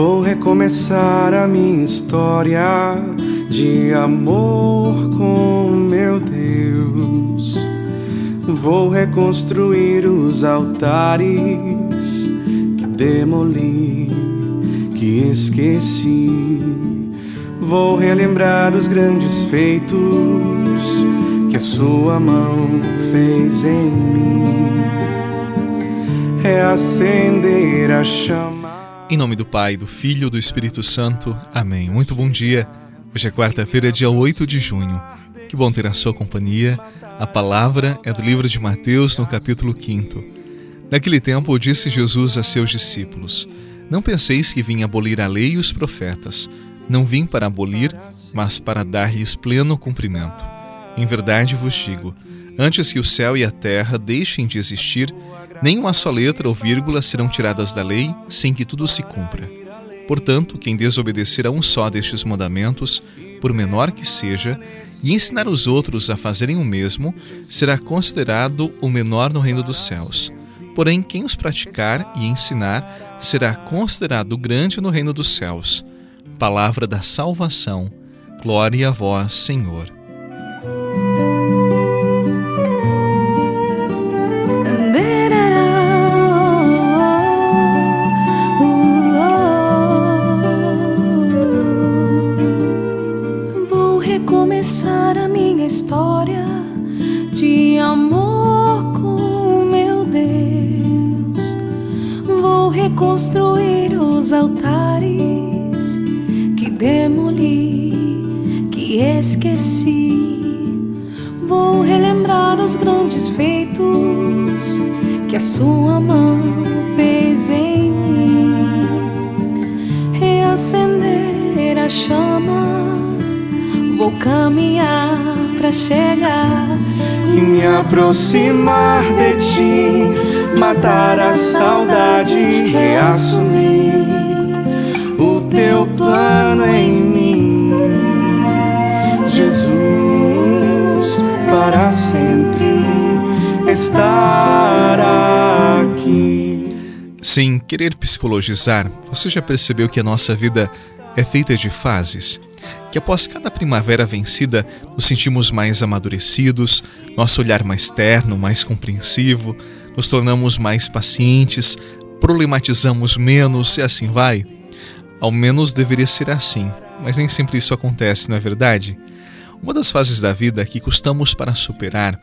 Vou recomeçar a minha história de amor com meu Deus. Vou reconstruir os altares que demoli, que esqueci. Vou relembrar os grandes feitos que a sua mão fez em mim. Reacender a chama em nome do Pai, do Filho e do Espírito Santo. Amém. Muito bom dia. Hoje é quarta-feira, dia 8 de junho. Que bom ter a sua companhia. A palavra é do livro de Mateus, no capítulo 5. Naquele tempo, disse Jesus a seus discípulos: Não penseis que vim abolir a lei e os profetas. Não vim para abolir, mas para dar-lhes pleno cumprimento. Em verdade vos digo: antes que o céu e a terra deixem de existir, nem uma só letra ou vírgula serão tiradas da lei sem que tudo se cumpra. Portanto, quem desobedecer a um só destes mandamentos, por menor que seja, e ensinar os outros a fazerem o mesmo, será considerado o menor no reino dos céus. Porém, quem os praticar e ensinar será considerado grande no reino dos céus. Palavra da salvação. Glória a vós, Senhor. Reconstruir os altares que demoli, que esqueci. Vou relembrar os grandes feitos que a sua mão fez em mim. Reacender a chama, vou caminhar para chegar e me aproximar de ti matar a saudade e reassumir o teu plano em mim, Jesus, para sempre estar aqui. Sem querer psicologizar, você já percebeu que a nossa vida é feita de fases? Que após cada primavera vencida, nos sentimos mais amadurecidos, nosso olhar mais terno, mais compreensivo, nos tornamos mais pacientes, problematizamos menos e assim vai? Ao menos deveria ser assim, mas nem sempre isso acontece, não é verdade? Uma das fases da vida que custamos para superar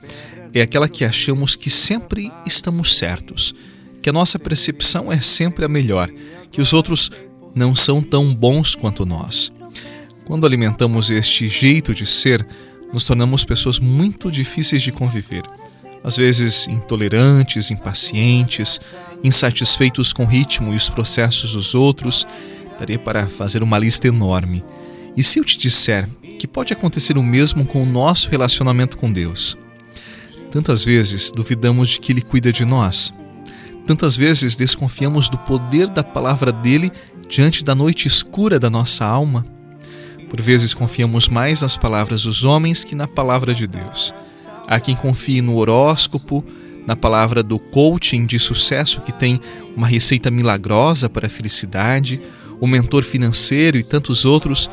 é aquela que achamos que sempre estamos certos, que a nossa percepção é sempre a melhor, que os outros não são tão bons quanto nós. Quando alimentamos este jeito de ser, nos tornamos pessoas muito difíceis de conviver às vezes intolerantes, impacientes, insatisfeitos com o ritmo e os processos dos outros, daria para fazer uma lista enorme. E se eu te disser que pode acontecer o mesmo com o nosso relacionamento com Deus? Tantas vezes duvidamos de que Ele cuida de nós. Tantas vezes desconfiamos do poder da palavra dele diante da noite escura da nossa alma. Por vezes confiamos mais nas palavras dos homens que na palavra de Deus. Há quem confie no horóscopo, na palavra do coaching de sucesso que tem uma receita milagrosa para a felicidade, o mentor financeiro e tantos outros,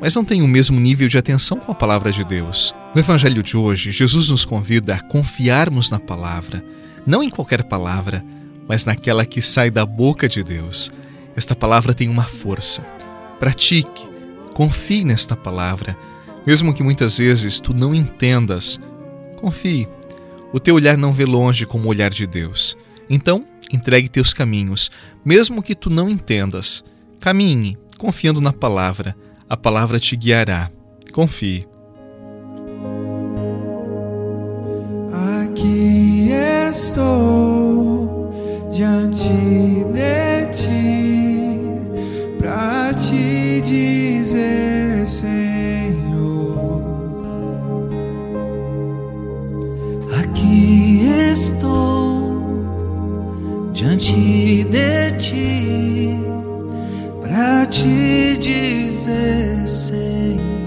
mas não tem o mesmo nível de atenção com a palavra de Deus. No evangelho de hoje, Jesus nos convida a confiarmos na palavra, não em qualquer palavra, mas naquela que sai da boca de Deus. Esta palavra tem uma força. Pratique, confie nesta palavra, mesmo que muitas vezes tu não entendas Confie. O teu olhar não vê longe como o olhar de Deus. Então, entregue teus caminhos, mesmo que tu não entendas. Caminhe, confiando na palavra. A palavra te guiará. Confie. Aqui estou diante de ti para te dizer, Senhor. Diante de ti para te dizer, Senhor,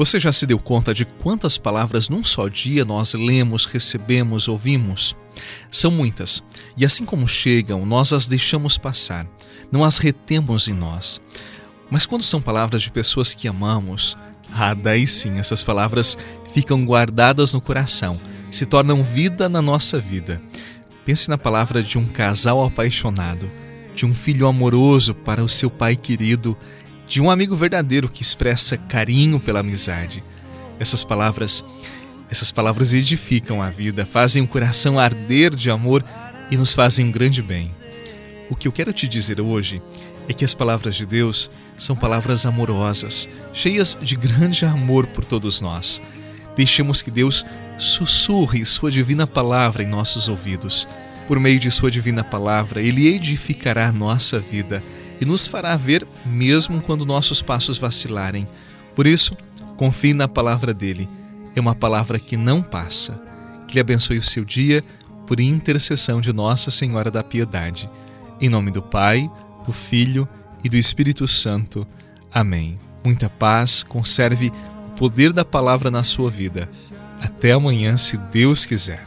Você já se deu conta de quantas palavras num só dia nós lemos, recebemos, ouvimos? São muitas, e assim como chegam, nós as deixamos passar, não as retemos em nós. Mas quando são palavras de pessoas que amamos, ah, daí sim, essas palavras ficam guardadas no coração, se tornam vida na nossa vida. Pense na palavra de um casal apaixonado, de um filho amoroso para o seu pai querido de um amigo verdadeiro que expressa carinho pela amizade. Essas palavras, essas palavras edificam a vida, fazem o coração arder de amor e nos fazem um grande bem. O que eu quero te dizer hoje é que as palavras de Deus são palavras amorosas, cheias de grande amor por todos nós. Deixemos que Deus sussurre Sua divina palavra em nossos ouvidos. Por meio de Sua divina palavra, Ele edificará a nossa vida e nos fará ver mesmo quando nossos passos vacilarem. Por isso, confie na palavra dele. É uma palavra que não passa. Que lhe abençoe o seu dia por intercessão de Nossa Senhora da Piedade. Em nome do Pai, do Filho e do Espírito Santo. Amém. Muita paz, conserve o poder da palavra na sua vida. Até amanhã, se Deus quiser.